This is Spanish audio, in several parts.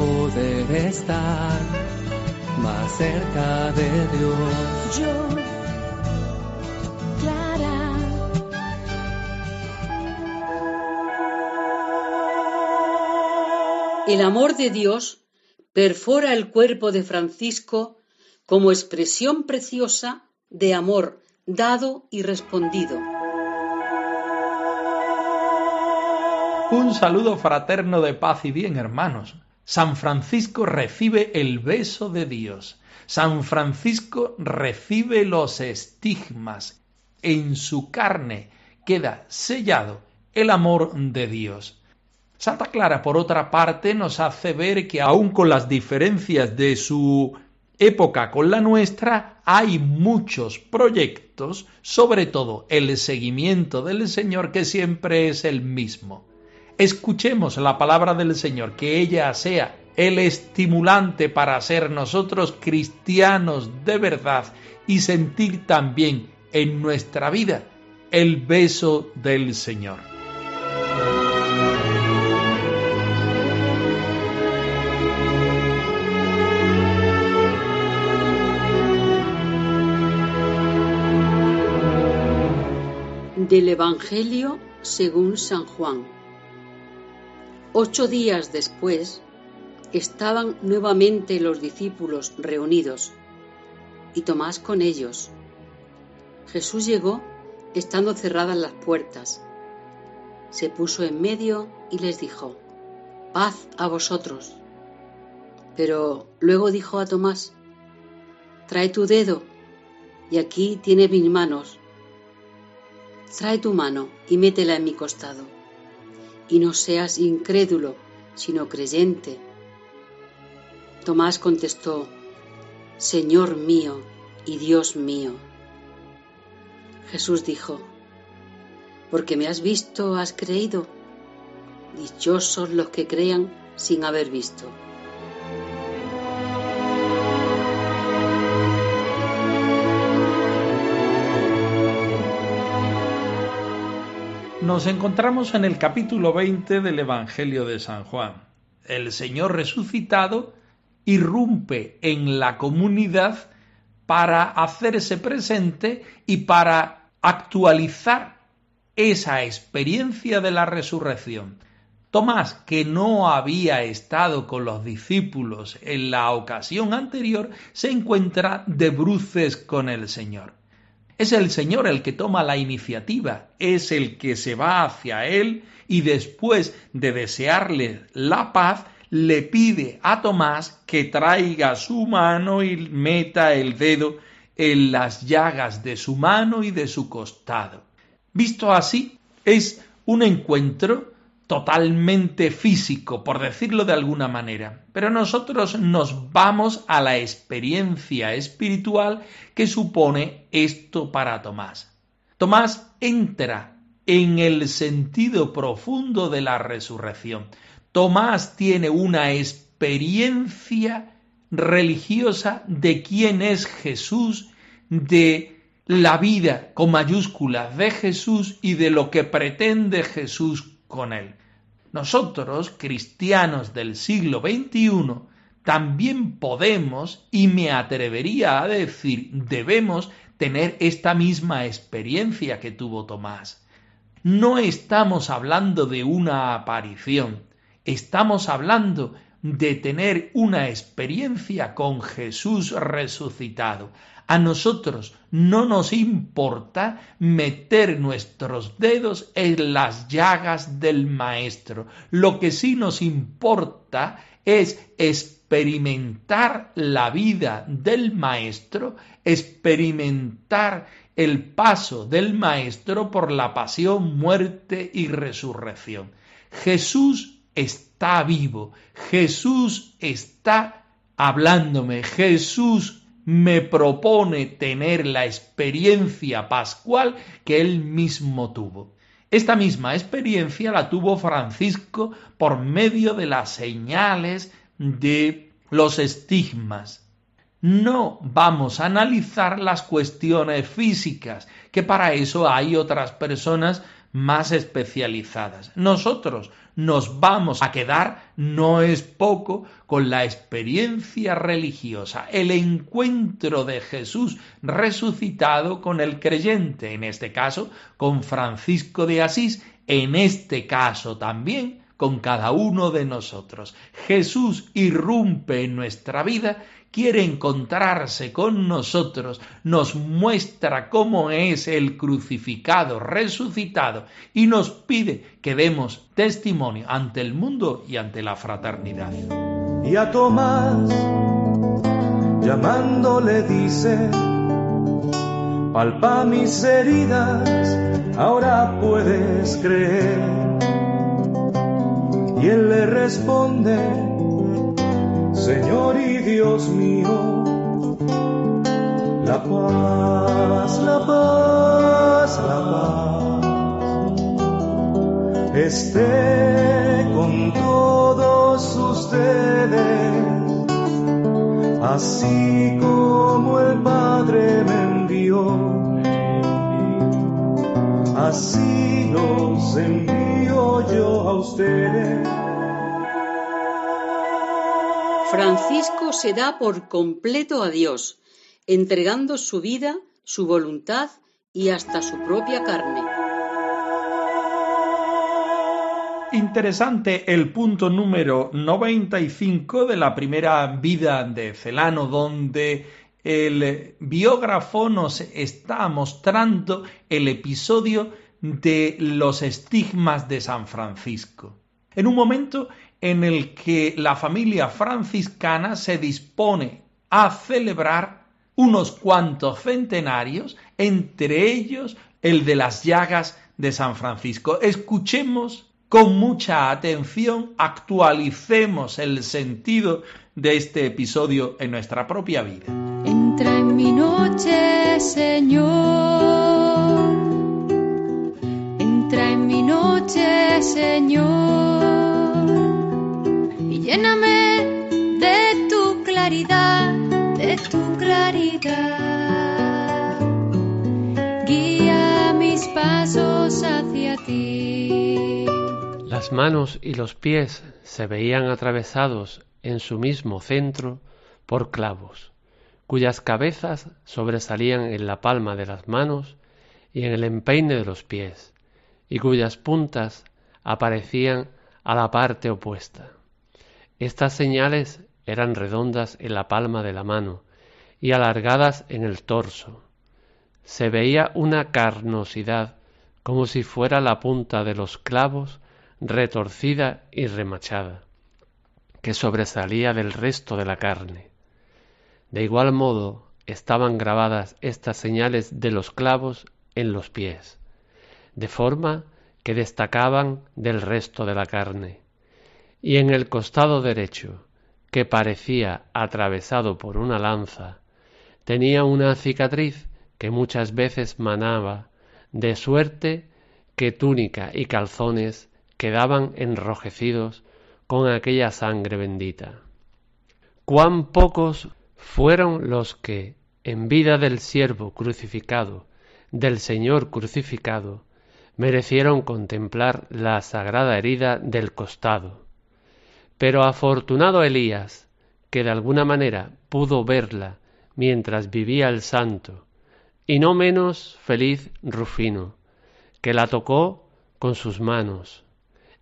poder estar más cerca de Dios. Yo, Clara. El amor de Dios perfora el cuerpo de Francisco como expresión preciosa de amor dado y respondido. Un saludo fraterno de paz y bien, hermanos. San Francisco recibe el beso de Dios. San Francisco recibe los estigmas. En su carne queda sellado el amor de Dios. Santa Clara, por otra parte, nos hace ver que aun con las diferencias de su época con la nuestra, hay muchos proyectos, sobre todo el seguimiento del Señor, que siempre es el mismo. Escuchemos la palabra del Señor, que ella sea el estimulante para ser nosotros cristianos de verdad y sentir también en nuestra vida el beso del Señor. Del Evangelio según San Juan. Ocho días después estaban nuevamente los discípulos reunidos y Tomás con ellos. Jesús llegó estando cerradas las puertas. Se puso en medio y les dijo, paz a vosotros. Pero luego dijo a Tomás, trae tu dedo y aquí tienes mis manos trae tu mano y métela en mi costado. Y no seas incrédulo, sino creyente. Tomás contestó, Señor mío y Dios mío. Jesús dijo, porque me has visto, has creído. Dichosos los que crean sin haber visto. Nos encontramos en el capítulo 20 del Evangelio de San Juan. El Señor resucitado irrumpe en la comunidad para hacerse presente y para actualizar esa experiencia de la resurrección. Tomás, que no había estado con los discípulos en la ocasión anterior, se encuentra de bruces con el Señor. Es el Señor el que toma la iniciativa, es el que se va hacia Él y después de desearle la paz, le pide a Tomás que traiga su mano y meta el dedo en las llagas de su mano y de su costado. Visto así, es un encuentro totalmente físico, por decirlo de alguna manera. Pero nosotros nos vamos a la experiencia espiritual que supone esto para Tomás. Tomás entra en el sentido profundo de la resurrección. Tomás tiene una experiencia religiosa de quién es Jesús, de la vida con mayúsculas de Jesús y de lo que pretende Jesús con él. Nosotros, cristianos del siglo XXI, también podemos, y me atrevería a decir, debemos tener esta misma experiencia que tuvo Tomás. No estamos hablando de una aparición, estamos hablando de tener una experiencia con Jesús resucitado. A nosotros no nos importa meter nuestros dedos en las llagas del Maestro. Lo que sí nos importa es experimentar la vida del Maestro, experimentar el paso del Maestro por la pasión, muerte y resurrección. Jesús está vivo, Jesús está hablándome, Jesús me propone tener la experiencia pascual que él mismo tuvo. Esta misma experiencia la tuvo Francisco por medio de las señales de los estigmas. No vamos a analizar las cuestiones físicas, que para eso hay otras personas más especializadas. Nosotros nos vamos a quedar, no es poco, con la experiencia religiosa, el encuentro de Jesús resucitado con el creyente, en este caso con Francisco de Asís, en este caso también con cada uno de nosotros. Jesús irrumpe en nuestra vida quiere encontrarse con nosotros, nos muestra cómo es el crucificado, resucitado, y nos pide que demos testimonio ante el mundo y ante la fraternidad. Y a Tomás, llamándole dice, palpa mis heridas, ahora puedes creer. Y él le responde, Señor y Dios mío, la paz, la paz, la paz esté con todos ustedes, así como así los envío yo a ustedes. Francisco se da por completo a Dios, entregando su vida, su voluntad y hasta su propia carne. Interesante el punto número 95 de la primera vida de Celano, donde el biógrafo nos está mostrando el episodio de los estigmas de San Francisco. En un momento en el que la familia franciscana se dispone a celebrar unos cuantos centenarios, entre ellos el de las llagas de San Francisco. Escuchemos con mucha atención, actualicemos el sentido de este episodio en nuestra propia vida. Entra en mi noche, Señor. Entra en mi noche, Señor Lléname de tu claridad, de tu claridad. Guía mis pasos. Las manos y los pies se veían atravesados en su mismo centro por clavos, cuyas cabezas sobresalían en la palma de las manos y en el empeine de los pies, y cuyas puntas aparecían a la parte opuesta. Estas señales eran redondas en la palma de la mano y alargadas en el torso. Se veía una carnosidad como si fuera la punta de los clavos retorcida y remachada, que sobresalía del resto de la carne. De igual modo estaban grabadas estas señales de los clavos en los pies, de forma que destacaban del resto de la carne y en el costado derecho, que parecía atravesado por una lanza, tenía una cicatriz que muchas veces manaba, de suerte que túnica y calzones quedaban enrojecidos con aquella sangre bendita. Cuán pocos fueron los que, en vida del siervo crucificado, del Señor crucificado, merecieron contemplar la sagrada herida del costado, pero afortunado Elías, que de alguna manera pudo verla mientras vivía el santo, y no menos feliz Rufino, que la tocó con sus manos.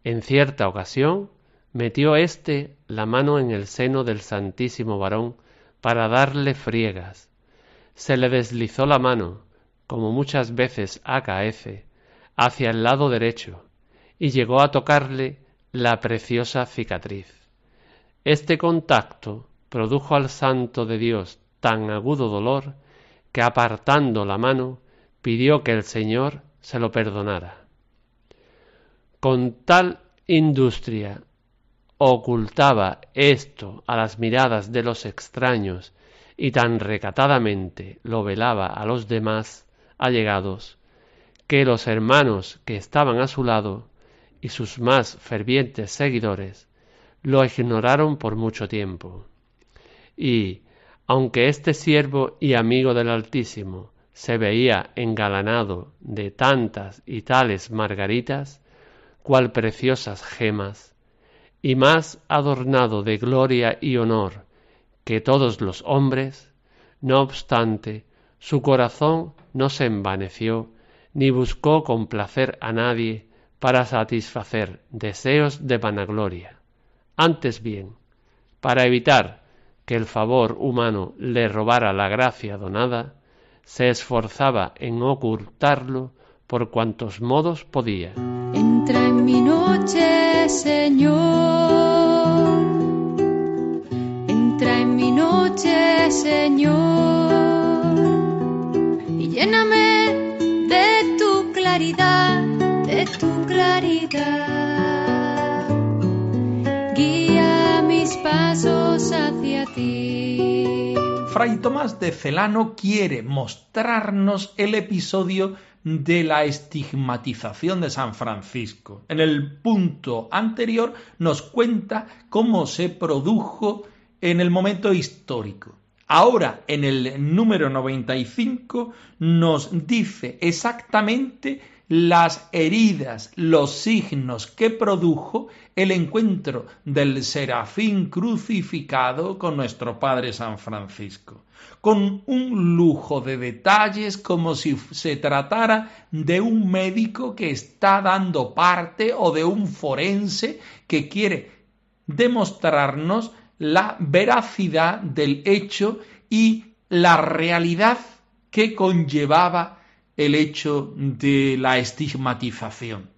En cierta ocasión metió éste la mano en el seno del santísimo varón para darle friegas. Se le deslizó la mano, como muchas veces acaece, hacia el lado derecho, y llegó a tocarle la preciosa cicatriz. Este contacto produjo al santo de Dios tan agudo dolor que apartando la mano pidió que el Señor se lo perdonara. Con tal industria ocultaba esto a las miradas de los extraños y tan recatadamente lo velaba a los demás allegados, que los hermanos que estaban a su lado y sus más fervientes seguidores lo ignoraron por mucho tiempo. Y, aunque este siervo y amigo del Altísimo se veía engalanado de tantas y tales margaritas, cual preciosas gemas, y más adornado de gloria y honor que todos los hombres, no obstante, su corazón no se envaneció, ni buscó complacer a nadie para satisfacer deseos de vanagloria. Antes bien, para evitar que el favor humano le robara la gracia donada, se esforzaba en ocultarlo por cuantos modos podía. Entra en mi noche, Señor. Entra en mi noche, Señor. Y lléname de tu claridad, de tu claridad. Guía mis pasos hacia ti. Fray Tomás de Celano quiere mostrarnos el episodio de la estigmatización de San Francisco. En el punto anterior nos cuenta cómo se produjo en el momento histórico. Ahora, en el número 95, nos dice exactamente las heridas, los signos que produjo el encuentro del serafín crucificado con nuestro Padre San Francisco, con un lujo de detalles como si se tratara de un médico que está dando parte o de un forense que quiere demostrarnos la veracidad del hecho y la realidad que conllevaba el hecho de la estigmatización.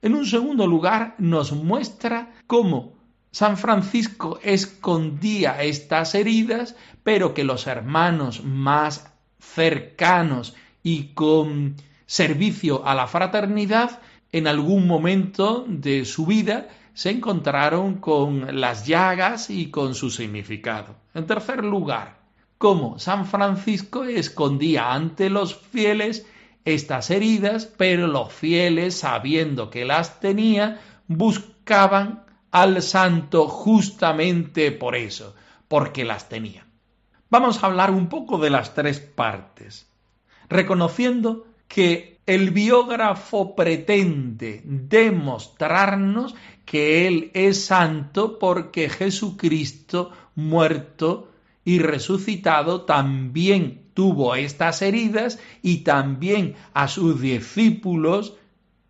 En un segundo lugar, nos muestra cómo San Francisco escondía estas heridas, pero que los hermanos más cercanos y con servicio a la fraternidad, en algún momento de su vida se encontraron con las llagas y con su significado. En tercer lugar, cómo San Francisco escondía ante los fieles estas heridas, pero los fieles, sabiendo que las tenía, buscaban al santo justamente por eso, porque las tenía. Vamos a hablar un poco de las tres partes, reconociendo que el biógrafo pretende demostrarnos que Él es santo porque Jesucristo muerto y resucitado también tuvo estas heridas y también a sus discípulos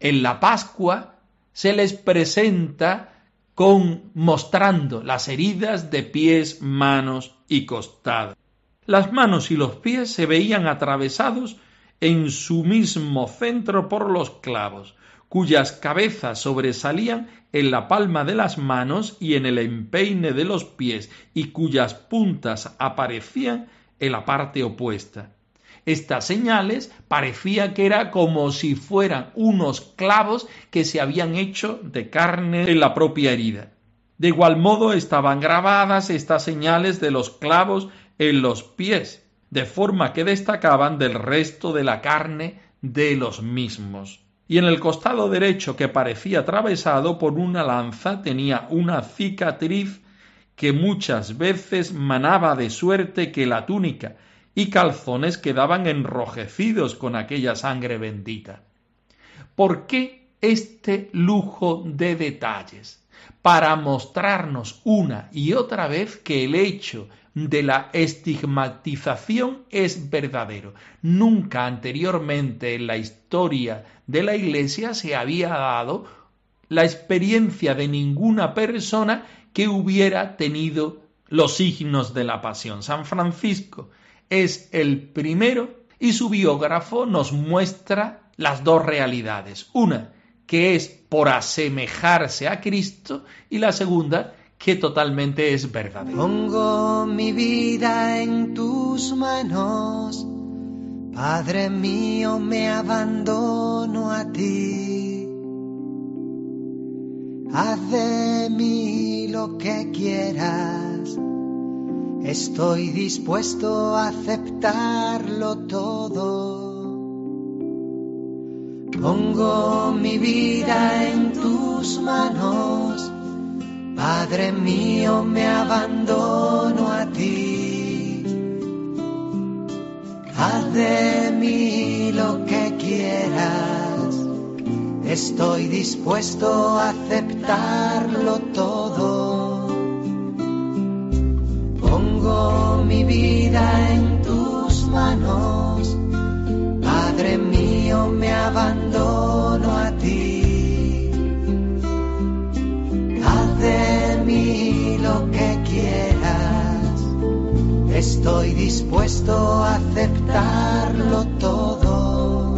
en la Pascua se les presenta con mostrando las heridas de pies, manos y costado. Las manos y los pies se veían atravesados en su mismo centro por los clavos, cuyas cabezas sobresalían en la palma de las manos y en el empeine de los pies, y cuyas puntas aparecían en la parte opuesta. Estas señales parecía que era como si fueran unos clavos que se habían hecho de carne en la propia herida. De igual modo estaban grabadas estas señales de los clavos en los pies, de forma que destacaban del resto de la carne de los mismos y en el costado derecho que parecía atravesado por una lanza tenía una cicatriz que muchas veces manaba de suerte que la túnica y calzones quedaban enrojecidos con aquella sangre bendita. ¿Por qué este lujo de detalles? Para mostrarnos una y otra vez que el hecho de la estigmatización es verdadero. Nunca anteriormente en la historia de la Iglesia se había dado la experiencia de ninguna persona que hubiera tenido los signos de la pasión. San Francisco es el primero y su biógrafo nos muestra las dos realidades. Una, que es por asemejarse a Cristo y la segunda, que totalmente es verdadero. Pongo mi vida en tus manos, Padre mío, me abandono a ti. Haz de mí lo que quieras. Estoy dispuesto a aceptarlo todo. Pongo mi vida en tus manos. Padre mío, me abandono a ti. Haz de mí lo que quieras. Estoy dispuesto a aceptarlo todo. Pongo mi vida en tus manos. Padre mío, Estoy dispuesto a aceptarlo todo.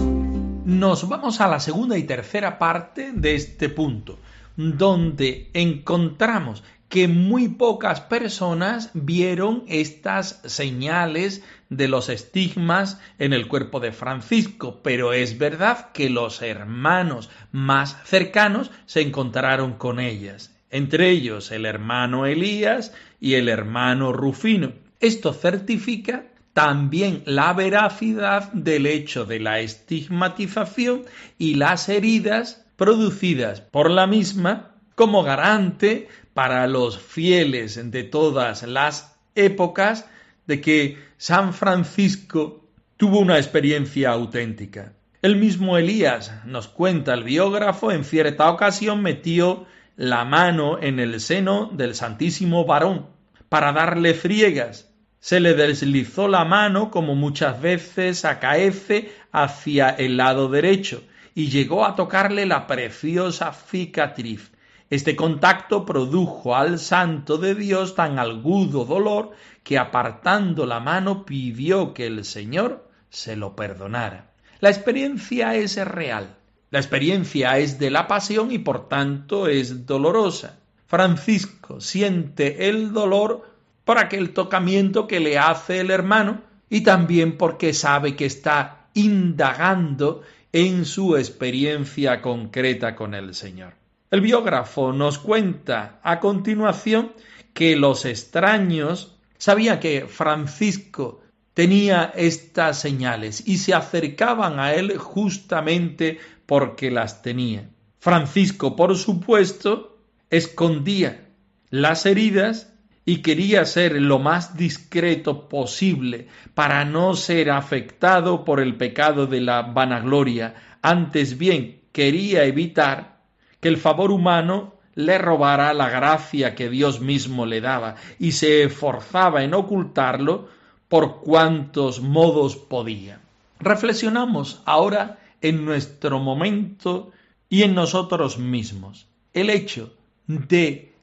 Nos vamos a la segunda y tercera parte de este punto, donde encontramos que muy pocas personas vieron estas señales de los estigmas en el cuerpo de Francisco, pero es verdad que los hermanos más cercanos se encontraron con ellas, entre ellos el hermano Elías y el hermano Rufino. Esto certifica también la veracidad del hecho de la estigmatización y las heridas producidas por la misma como garante para los fieles de todas las épocas de que San Francisco tuvo una experiencia auténtica. El mismo Elías, nos cuenta el biógrafo, en cierta ocasión metió la mano en el seno del Santísimo Varón para darle friegas. Se le deslizó la mano como muchas veces acaece hacia el lado derecho y llegó a tocarle la preciosa cicatriz. Este contacto produjo al santo de Dios tan agudo dolor que apartando la mano pidió que el Señor se lo perdonara. La experiencia es real. La experiencia es de la pasión y por tanto es dolorosa. Francisco siente el dolor por aquel tocamiento que le hace el hermano y también porque sabe que está indagando en su experiencia concreta con el Señor. El biógrafo nos cuenta a continuación que los extraños sabían que Francisco tenía estas señales y se acercaban a él justamente porque las tenía. Francisco, por supuesto, escondía las heridas y quería ser lo más discreto posible para no ser afectado por el pecado de la vanagloria. Antes bien, quería evitar que el favor humano le robara la gracia que Dios mismo le daba y se esforzaba en ocultarlo por cuantos modos podía. Reflexionamos ahora en nuestro momento y en nosotros mismos. El hecho de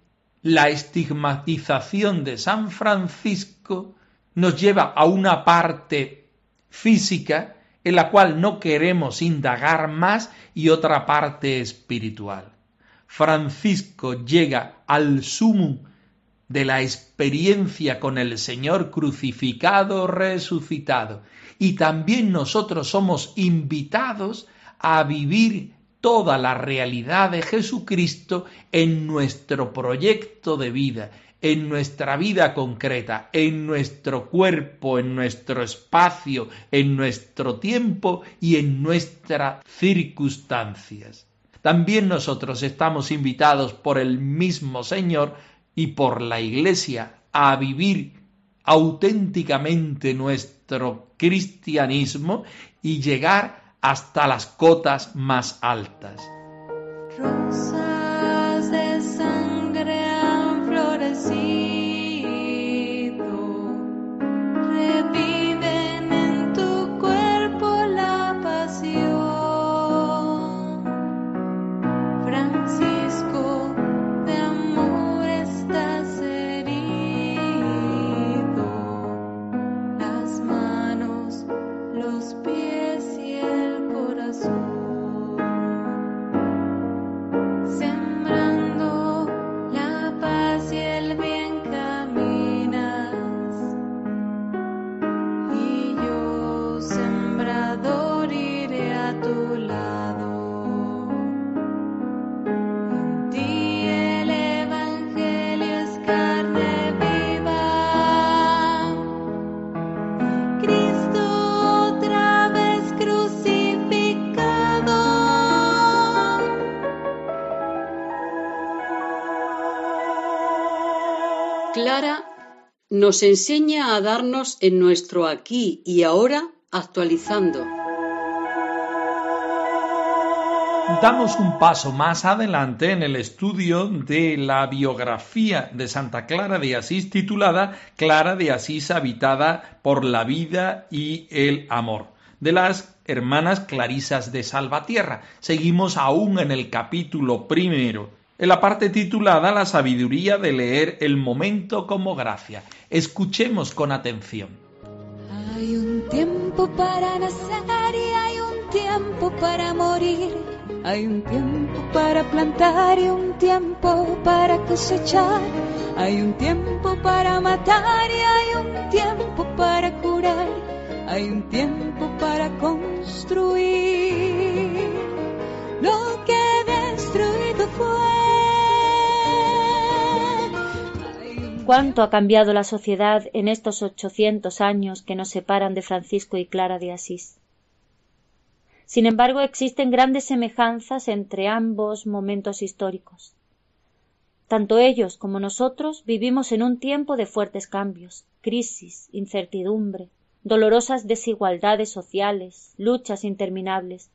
la estigmatización de San Francisco nos lleva a una parte física en la cual no queremos indagar más y otra parte espiritual. Francisco llega al sumo de la experiencia con el Señor crucificado, resucitado. Y también nosotros somos invitados a vivir toda la realidad de Jesucristo en nuestro proyecto de vida, en nuestra vida concreta, en nuestro cuerpo, en nuestro espacio, en nuestro tiempo y en nuestras circunstancias. También nosotros estamos invitados por el mismo Señor y por la Iglesia a vivir auténticamente nuestro cristianismo y llegar hasta las cotas más altas. Clara nos enseña a darnos en nuestro aquí y ahora actualizando. Damos un paso más adelante en el estudio de la biografía de Santa Clara de Asís titulada Clara de Asís habitada por la vida y el amor de las hermanas Clarisas de Salvatierra. Seguimos aún en el capítulo primero, en la parte titulada La sabiduría de leer el momento como gracia. Escuchemos con atención. Hay un tiempo para nacer y hay un tiempo para morir. Hay un tiempo para plantar y un tiempo para cosechar. Hay un tiempo para matar y hay un tiempo para curar. Hay un tiempo ¿Cuánto ha cambiado la sociedad en estos ochocientos años que nos separan de Francisco y Clara de Asís? Sin embargo, existen grandes semejanzas entre ambos momentos históricos. Tanto ellos como nosotros vivimos en un tiempo de fuertes cambios, crisis, incertidumbre, dolorosas desigualdades sociales, luchas interminables.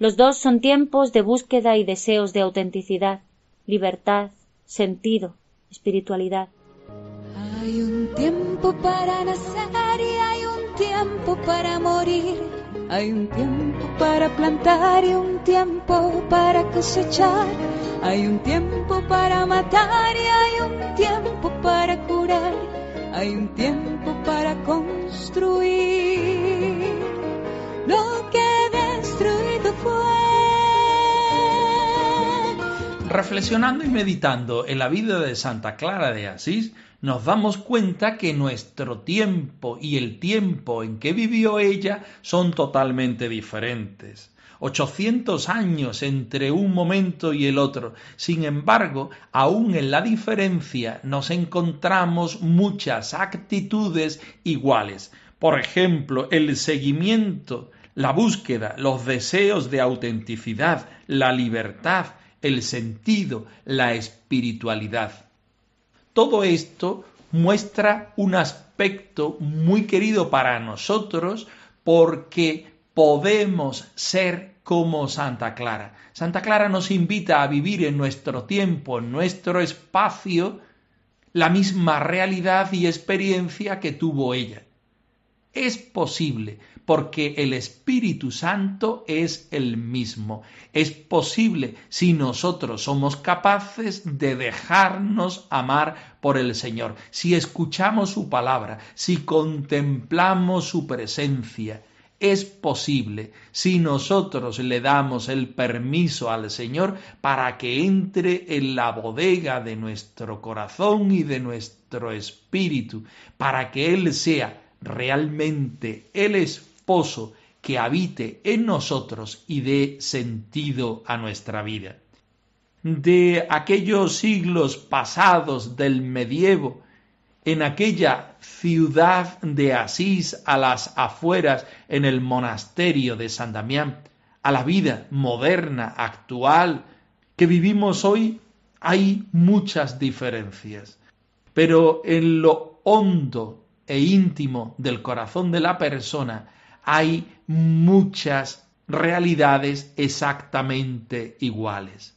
Los dos son tiempos de búsqueda y deseos de autenticidad, libertad, sentido, espiritualidad. Hay un tiempo para nacer y hay un tiempo para morir. Hay un tiempo para plantar y un tiempo para cosechar. Hay un tiempo para matar y hay un tiempo para curar. Hay un tiempo para construir Reflexionando y meditando en la vida de Santa Clara de Asís, nos damos cuenta que nuestro tiempo y el tiempo en que vivió ella son totalmente diferentes. 800 años entre un momento y el otro. Sin embargo, aún en la diferencia nos encontramos muchas actitudes iguales. Por ejemplo, el seguimiento, la búsqueda, los deseos de autenticidad, la libertad, el sentido, la espiritualidad. Todo esto muestra un aspecto muy querido para nosotros porque podemos ser como Santa Clara. Santa Clara nos invita a vivir en nuestro tiempo, en nuestro espacio, la misma realidad y experiencia que tuvo ella. Es posible, porque el Espíritu Santo es el mismo. Es posible si nosotros somos capaces de dejarnos amar por el Señor, si escuchamos su palabra, si contemplamos su presencia. Es posible si nosotros le damos el permiso al Señor para que entre en la bodega de nuestro corazón y de nuestro espíritu, para que Él sea realmente el Espíritu que habite en nosotros y dé sentido a nuestra vida. De aquellos siglos pasados del medievo, en aquella ciudad de Asís a las afueras en el monasterio de San Damián, a la vida moderna, actual, que vivimos hoy, hay muchas diferencias. Pero en lo hondo e íntimo del corazón de la persona hay muchas realidades exactamente iguales.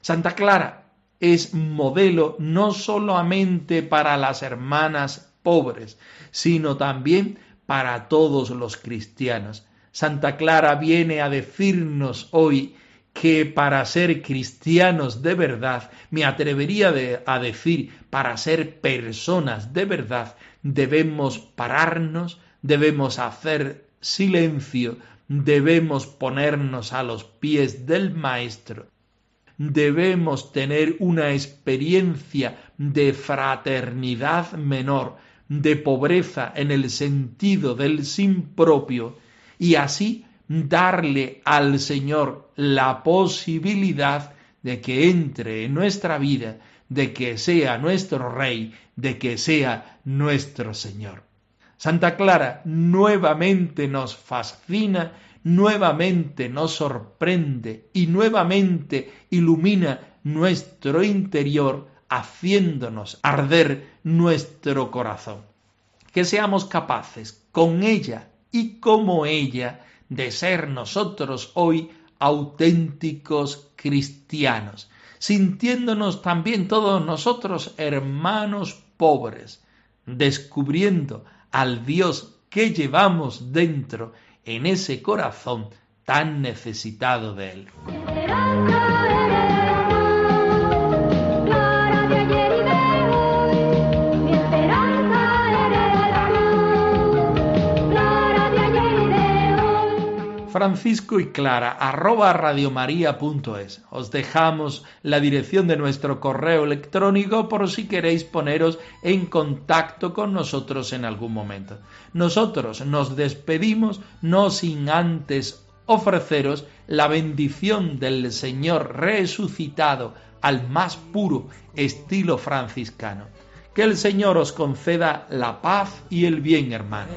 Santa Clara es modelo no solamente para las hermanas pobres, sino también para todos los cristianos. Santa Clara viene a decirnos hoy que para ser cristianos de verdad, me atrevería a decir, para ser personas de verdad, debemos pararnos, debemos hacer silencio debemos ponernos a los pies del Maestro, debemos tener una experiencia de fraternidad menor, de pobreza en el sentido del sin propio, y así darle al Señor la posibilidad de que entre en nuestra vida, de que sea nuestro Rey, de que sea nuestro Señor. Santa Clara nuevamente nos fascina, nuevamente nos sorprende y nuevamente ilumina nuestro interior haciéndonos arder nuestro corazón. Que seamos capaces con ella y como ella de ser nosotros hoy auténticos cristianos, sintiéndonos también todos nosotros hermanos pobres, descubriendo al Dios que llevamos dentro en ese corazón tan necesitado de Él. Francisco y Clara, arroba radiomaria.es. Os dejamos la dirección de nuestro correo electrónico por si queréis poneros en contacto con nosotros en algún momento. Nosotros nos despedimos no sin antes ofreceros la bendición del Señor resucitado al más puro estilo franciscano. Que el Señor os conceda la paz y el bien, hermanos.